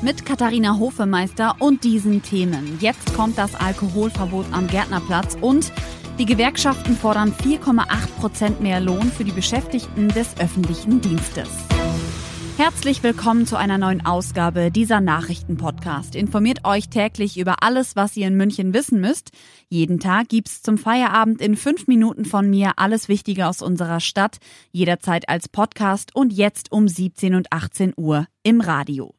Mit Katharina Hofemeister und diesen Themen. Jetzt kommt das Alkoholverbot am Gärtnerplatz und die Gewerkschaften fordern 4,8 Prozent mehr Lohn für die Beschäftigten des öffentlichen Dienstes. Herzlich willkommen zu einer neuen Ausgabe dieser Nachrichtenpodcast. Informiert euch täglich über alles, was ihr in München wissen müsst. Jeden Tag gibt's zum Feierabend in fünf Minuten von mir alles Wichtige aus unserer Stadt, jederzeit als Podcast und jetzt um 17 und 18 Uhr im Radio.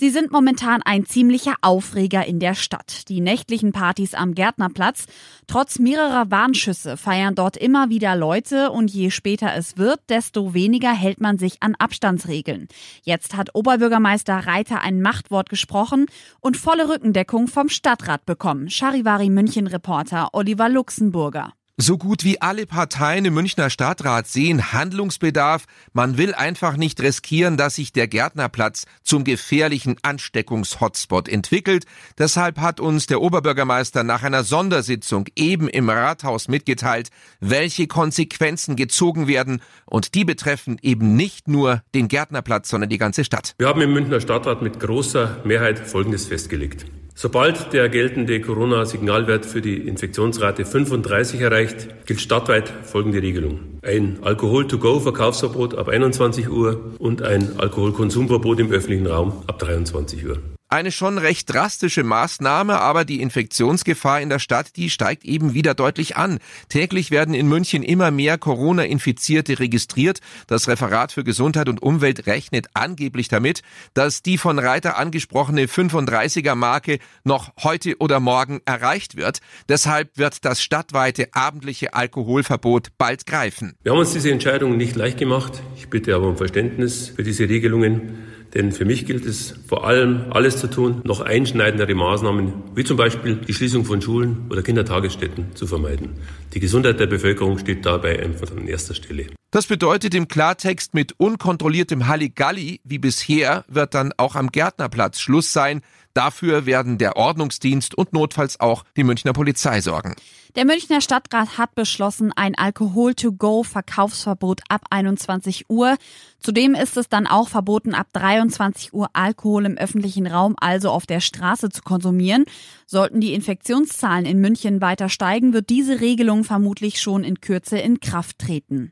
Sie sind momentan ein ziemlicher Aufreger in der Stadt. Die nächtlichen Partys am Gärtnerplatz. Trotz mehrerer Warnschüsse feiern dort immer wieder Leute und je später es wird, desto weniger hält man sich an Abstandsregeln. Jetzt hat Oberbürgermeister Reiter ein Machtwort gesprochen und volle Rückendeckung vom Stadtrat bekommen. Charivari München Reporter Oliver Luxemburger. So gut wie alle Parteien im Münchner Stadtrat sehen Handlungsbedarf. Man will einfach nicht riskieren, dass sich der Gärtnerplatz zum gefährlichen Ansteckungshotspot entwickelt. Deshalb hat uns der Oberbürgermeister nach einer Sondersitzung eben im Rathaus mitgeteilt, welche Konsequenzen gezogen werden. Und die betreffen eben nicht nur den Gärtnerplatz, sondern die ganze Stadt. Wir haben im Münchner Stadtrat mit großer Mehrheit Folgendes festgelegt. Sobald der geltende Corona-Signalwert für die Infektionsrate 35 erreicht, gilt stadtweit folgende Regelung. Ein Alkohol-to-go-Verkaufsverbot ab 21 Uhr und ein Alkoholkonsumverbot im öffentlichen Raum ab 23 Uhr. Eine schon recht drastische Maßnahme, aber die Infektionsgefahr in der Stadt, die steigt eben wieder deutlich an. Täglich werden in München immer mehr Corona-Infizierte registriert. Das Referat für Gesundheit und Umwelt rechnet angeblich damit, dass die von Reiter angesprochene 35er-Marke noch heute oder morgen erreicht wird. Deshalb wird das stadtweite abendliche Alkoholverbot bald greifen. Wir haben uns diese Entscheidung nicht leicht gemacht. Ich bitte aber um Verständnis für diese Regelungen. Denn für mich gilt es vor allem, alles zu tun, noch einschneidendere Maßnahmen, wie zum Beispiel die Schließung von Schulen oder Kindertagesstätten zu vermeiden. Die Gesundheit der Bevölkerung steht dabei einfach an erster Stelle. Das bedeutet im Klartext, mit unkontrolliertem Halligalli wie bisher wird dann auch am Gärtnerplatz Schluss sein. Dafür werden der Ordnungsdienst und notfalls auch die Münchner Polizei sorgen. Der Münchner Stadtrat hat beschlossen, ein Alkohol-to-go-Verkaufsverbot ab 21 Uhr. Zudem ist es dann auch verboten, ab 23 Uhr Alkohol im öffentlichen Raum, also auf der Straße, zu konsumieren. Sollten die Infektionszahlen in München weiter steigen, wird diese Regelung vermutlich schon in Kürze in Kraft treten.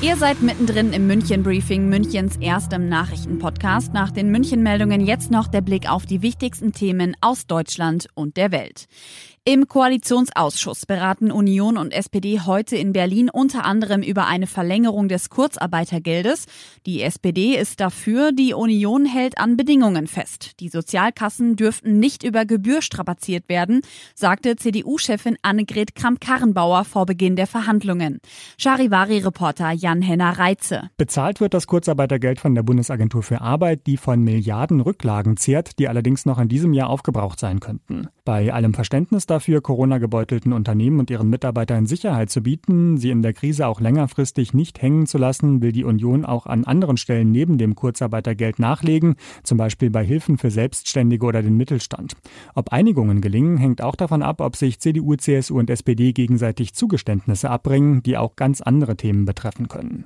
Ihr seid mittendrin im München Briefing, Münchens erstem Nachrichtenpodcast. Nach den München Meldungen jetzt noch der Blick auf die wichtigsten Themen aus Deutschland und der Welt. Im Koalitionsausschuss beraten Union und SPD heute in Berlin unter anderem über eine Verlängerung des Kurzarbeitergeldes. Die SPD ist dafür, die Union hält an Bedingungen fest. Die Sozialkassen dürften nicht über Gebühr strapaziert werden, sagte CDU-Chefin Annegret Kramp-Karrenbauer vor Beginn der Verhandlungen. Charivari-Reporter Jan-Henner Reitze. Bezahlt wird das Kurzarbeitergeld von der Bundesagentur für Arbeit, die von Milliarden Rücklagen zehrt, die allerdings noch in diesem Jahr aufgebraucht sein könnten. Bei allem Verständnis dafür, Corona-gebeutelten Unternehmen und ihren Mitarbeitern Sicherheit zu bieten, sie in der Krise auch längerfristig nicht hängen zu lassen, will die Union auch an anderen Stellen neben dem Kurzarbeitergeld nachlegen, zum Beispiel bei Hilfen für Selbstständige oder den Mittelstand. Ob Einigungen gelingen, hängt auch davon ab, ob sich CDU, CSU und SPD gegenseitig Zugeständnisse abbringen, die auch ganz andere Themen betreffen können.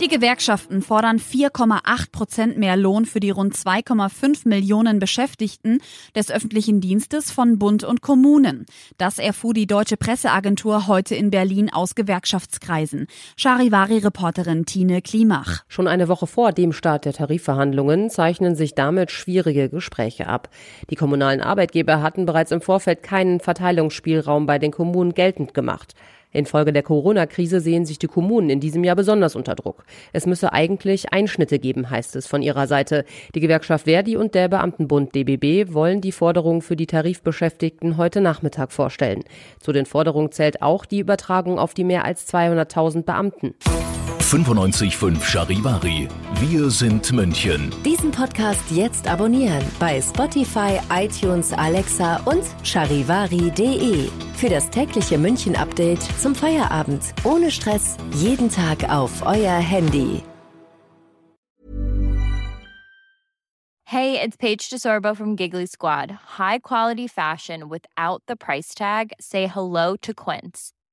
Die Gewerkschaften fordern 4,8 Prozent mehr Lohn für die rund 2,5 Millionen Beschäftigten des öffentlichen Dienstes von Bund und Kommunen. Das erfuhr die deutsche Presseagentur heute in Berlin aus Gewerkschaftskreisen. Charivari-Reporterin Tine Klimach. Schon eine Woche vor dem Start der Tarifverhandlungen zeichnen sich damit schwierige Gespräche ab. Die kommunalen Arbeitgeber hatten bereits im Vorfeld keinen Verteilungsspielraum bei den Kommunen geltend gemacht. Infolge der Corona-Krise sehen sich die Kommunen in diesem Jahr besonders unter Druck. Es müsse eigentlich Einschnitte geben, heißt es von ihrer Seite. Die Gewerkschaft Verdi und der Beamtenbund DBB wollen die Forderungen für die Tarifbeschäftigten heute Nachmittag vorstellen. Zu den Forderungen zählt auch die Übertragung auf die mehr als 200.000 Beamten. 95.5 Charivari. Wir sind München. Diesen Podcast jetzt abonnieren bei Spotify, iTunes, Alexa und charivari.de. Für das tägliche München-Update zum Feierabend. Ohne Stress. Jeden Tag auf euer Handy. Hey, it's Paige DeSorbo from Giggly Squad. High quality fashion without the price tag? Say hello to Quince.